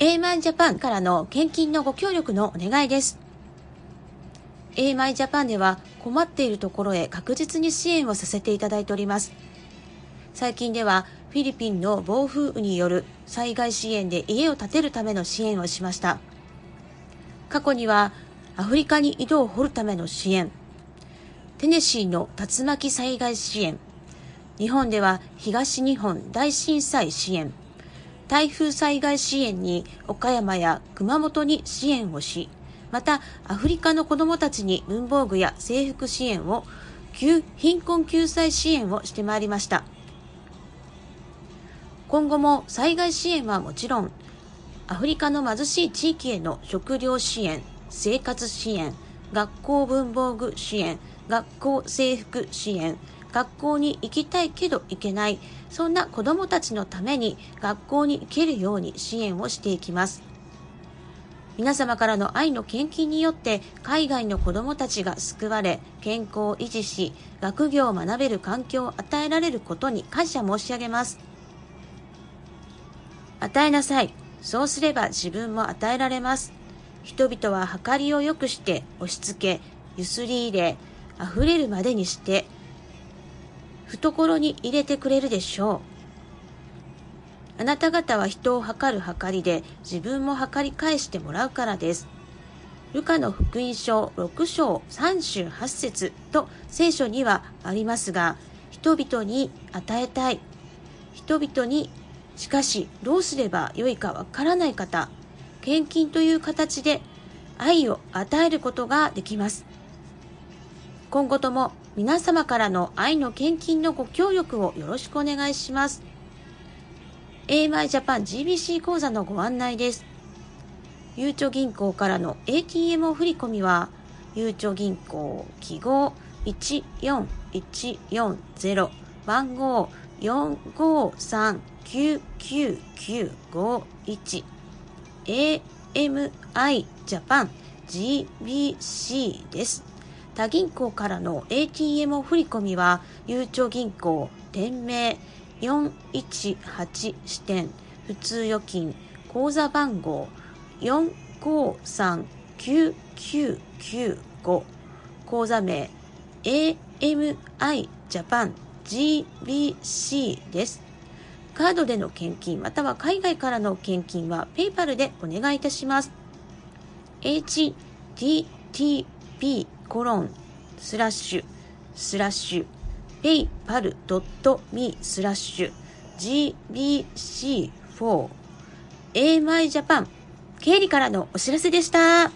ジャパンからの献金のご協力のお願いです。AMI ジャパンでは困っているところへ確実に支援をさせていただいております。最近ではフィリピンの暴風雨による災害支援で家を建てるための支援をしました。過去にはアフリカに井戸を掘るための支援、テネシーの竜巻災害支援、日本では東日本大震災支援、台風災害支援に岡山や熊本に支援をし、またアフリカの子どもたちに文房具や制服支援を貧困救済支援をしてまいりました。今後も災害支援はもちろんアフリカの貧しい地域への食料支援生活支援学校文房具支援学校制服支援学校に行きたいけど行けない。そんな子どもたちのために学校に行けるように支援をしていきます。皆様からの愛の献金によって海外の子どもたちが救われ健康を維持し学業を学べる環境を与えられることに感謝申し上げます。与えなさい。そうすれば自分も与えられます。人々は計りを良くして押し付けゆすり入れ溢れるまでにして懐に入れてくれるでしょうあなた方は人を測る計りで自分も測り返してもらうからです。ルカの福音書6章38節と聖書にはありますが、人々に与えたい。人々に、しかしどうすればよいかわからない方、献金という形で愛を与えることができます。今後とも皆様からの愛の献金のご協力をよろしくお願いします。AMI ジャパン GBC 口座のご案内です。ゆうちょ銀行からの ATM 振込は、ゆうちょ銀行記号14140番号4539991 AMI ジャパン GBC です。他銀行からの ATM 振込は、ゆうちょ銀行店名418支店普通預金口座番号4539995口座名 AMI ジャパン GBC です。カードでの献金または海外からの献金は PayPal でお願いいたします。http コロンスラッシュスラッシュ paypal.me スラッシュ gbc4amyjapan 経理からのお知らせでした。